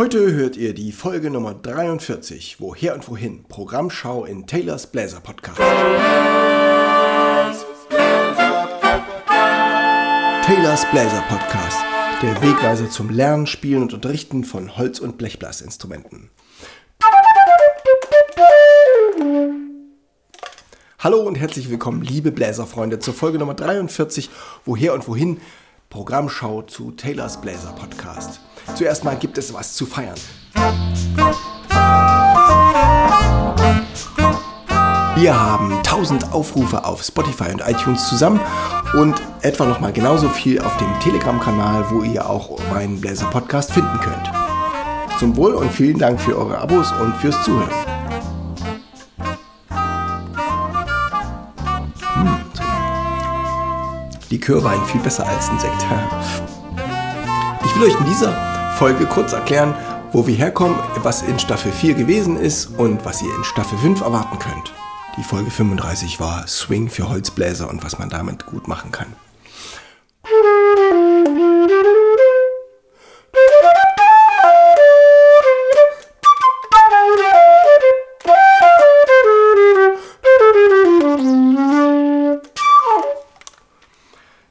Heute hört ihr die Folge Nummer 43, Woher und Wohin, Programmschau in Taylors Bläser Podcast. Taylors Bläser Podcast, der Wegweiser zum Lernen, Spielen und Unterrichten von Holz- und Blechblasinstrumenten. Hallo und herzlich willkommen, liebe Bläserfreunde, zur Folge Nummer 43, Woher und Wohin, Programmschau zu Taylors Bläser Podcast. Zuerst mal gibt es was zu feiern. Wir haben 1000 Aufrufe auf Spotify und iTunes zusammen und etwa noch mal genauso viel auf dem Telegram-Kanal, wo ihr auch meinen Bläser Podcast finden könnt. Zum Wohl und vielen Dank für eure Abos und fürs Zuhören. Likörwein viel besser als ein Sekt. Ich will euch in dieser Folge kurz erklären, wo wir herkommen, was in Staffel 4 gewesen ist und was ihr in Staffel 5 erwarten könnt. Die Folge 35 war Swing für Holzbläser und was man damit gut machen kann.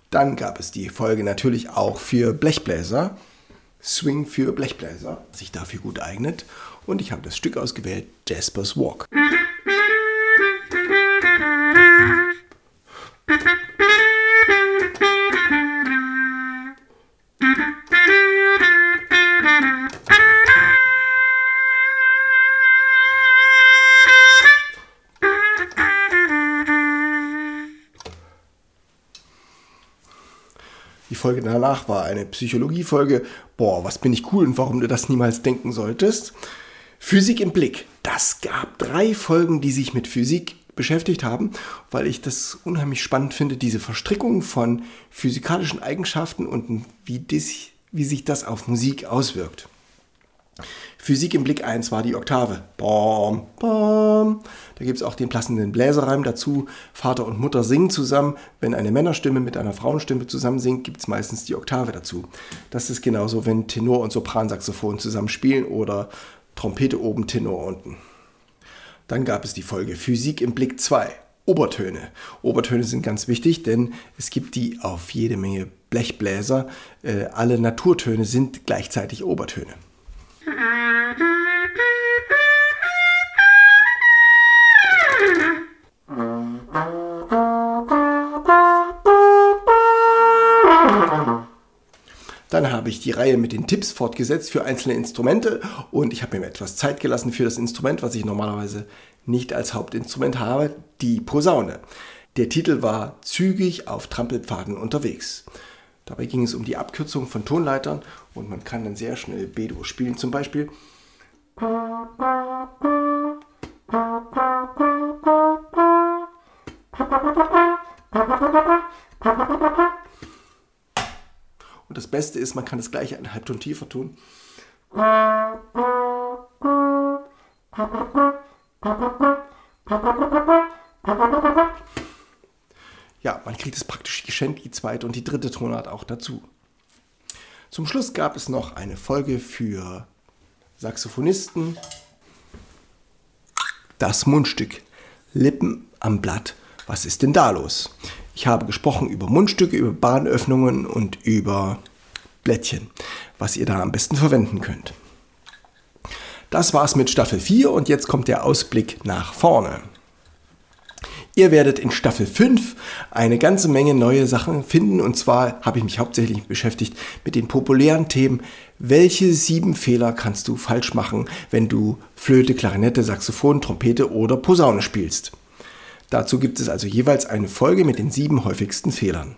Dann gab es die Folge natürlich auch für Blechbläser. Swing für Blechbläser, sich dafür gut eignet. Und ich habe das Stück ausgewählt, Jasper's Walk. Folge danach war eine Psychologiefolge. Boah, was bin ich cool und warum du das niemals denken solltest. Physik im Blick. Das gab drei Folgen, die sich mit Physik beschäftigt haben, weil ich das unheimlich spannend finde, diese Verstrickung von physikalischen Eigenschaften und wie, das, wie sich das auf Musik auswirkt. Physik im Blick 1 war die Oktave. Bom, bom. Da gibt es auch den passenden Bläserreim dazu. Vater und Mutter singen zusammen. Wenn eine Männerstimme mit einer Frauenstimme zusammen singt, gibt es meistens die Oktave dazu. Das ist genauso, wenn Tenor und Sopransaxophon zusammen spielen oder Trompete oben, Tenor unten. Dann gab es die Folge Physik im Blick 2. Obertöne. Obertöne sind ganz wichtig, denn es gibt die auf jede Menge Blechbläser. Äh, alle Naturtöne sind gleichzeitig Obertöne. Dann habe ich die Reihe mit den Tipps fortgesetzt für einzelne Instrumente und ich habe mir etwas Zeit gelassen für das Instrument, was ich normalerweise nicht als Hauptinstrument habe, die Posaune. Der Titel war Zügig auf Trampelpfaden unterwegs. Dabei ging es um die Abkürzung von Tonleitern und man kann dann sehr schnell B-Dur spielen. Zum Beispiel. Und das Beste ist, man kann das gleiche einen Halbton tiefer tun. Ja, man kriegt es praktisch geschenkt, die zweite und die dritte Tonart auch dazu. Zum Schluss gab es noch eine Folge für Saxophonisten. Das Mundstück. Lippen am Blatt. Was ist denn da los? Ich habe gesprochen über Mundstücke, über Bahnöffnungen und über Blättchen, was ihr da am besten verwenden könnt. Das war's mit Staffel 4 und jetzt kommt der Ausblick nach vorne. Ihr werdet in Staffel 5 eine ganze Menge neue Sachen finden. Und zwar habe ich mich hauptsächlich beschäftigt mit den populären Themen. Welche sieben Fehler kannst du falsch machen, wenn du Flöte, Klarinette, Saxophon, Trompete oder Posaune spielst? Dazu gibt es also jeweils eine Folge mit den sieben häufigsten Fehlern.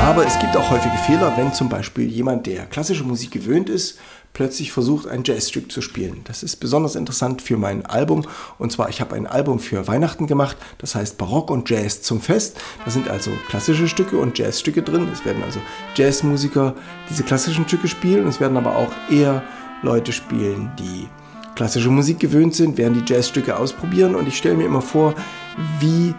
Aber es gibt auch häufige Fehler, wenn zum Beispiel jemand, der klassische Musik gewöhnt ist, plötzlich versucht, ein Jazzstück zu spielen. Das ist besonders interessant für mein Album. Und zwar, ich habe ein Album für Weihnachten gemacht, das heißt Barock und Jazz zum Fest. Da sind also klassische Stücke und Jazzstücke drin. Es werden also Jazzmusiker diese klassischen Stücke spielen. Es werden aber auch eher Leute spielen, die klassische Musik gewöhnt sind, werden die Jazzstücke ausprobieren. Und ich stelle mir immer vor, wie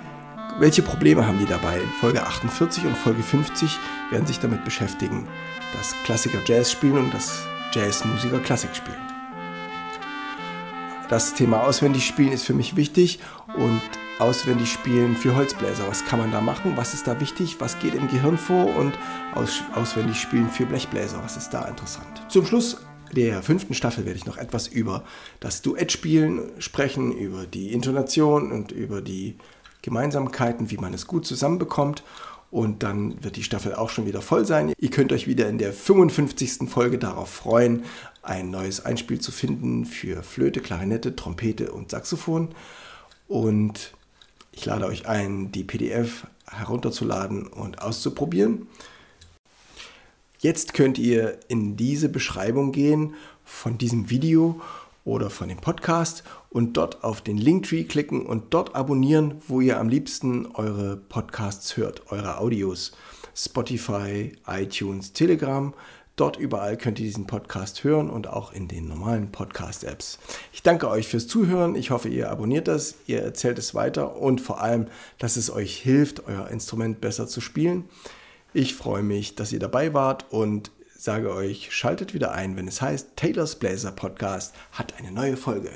welche Probleme haben die dabei? Folge 48 und Folge 50 werden sich damit beschäftigen, dass Klassiker Jazz spielen und dass Jazzmusiker Klassik spielen. Das Thema auswendig spielen ist für mich wichtig und auswendig spielen für Holzbläser. Was kann man da machen? Was ist da wichtig? Was geht im Gehirn vor? Und aus, auswendig spielen für Blechbläser. Was ist da interessant? Zum Schluss der fünften Staffel werde ich noch etwas über das Duettspielen sprechen, über die Intonation und über die Gemeinsamkeiten, wie man es gut zusammenbekommt. Und dann wird die Staffel auch schon wieder voll sein. Ihr könnt euch wieder in der 55. Folge darauf freuen, ein neues Einspiel zu finden für Flöte, Klarinette, Trompete und Saxophon. Und ich lade euch ein, die PDF herunterzuladen und auszuprobieren. Jetzt könnt ihr in diese Beschreibung gehen von diesem Video oder von dem Podcast und dort auf den Linktree klicken und dort abonnieren, wo ihr am liebsten eure Podcasts hört, eure Audios. Spotify, iTunes, Telegram. Dort überall könnt ihr diesen Podcast hören und auch in den normalen Podcast-Apps. Ich danke euch fürs Zuhören. Ich hoffe, ihr abonniert das, ihr erzählt es weiter und vor allem, dass es euch hilft, euer Instrument besser zu spielen. Ich freue mich, dass ihr dabei wart und sage euch, schaltet wieder ein, wenn es heißt, Taylor's Blazer Podcast hat eine neue Folge.